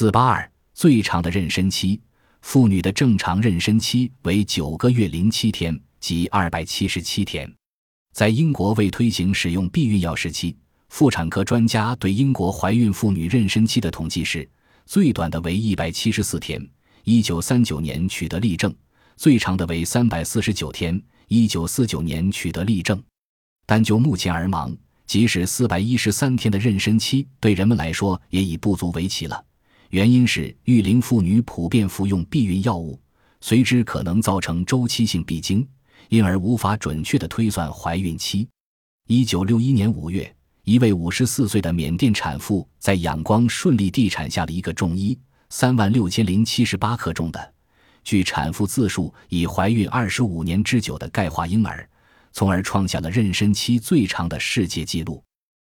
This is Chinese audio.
四八二最长的妊娠期，妇女的正常妊娠期为九个月零七天，即二百七十七天。在英国未推行使用避孕药时期，妇产科专家对英国怀孕妇女妊娠期的统计是：最短的为一百七十四天，一九三九年取得例证；最长的为三百四十九天，一九四九年取得例证。但就目前而忙，即使四百一十三天的妊娠期，对人们来说也已不足为奇了。原因是育龄妇女普遍服用避孕药物，随之可能造成周期性闭经，因而无法准确的推算怀孕期。一九六一年五月，一位五十四岁的缅甸产妇在仰光顺利地产下了一个重一三万六千零七十八克重的，据产妇自述已怀孕二十五年之久的钙化婴儿。从而创下了妊娠期最长的世界纪录。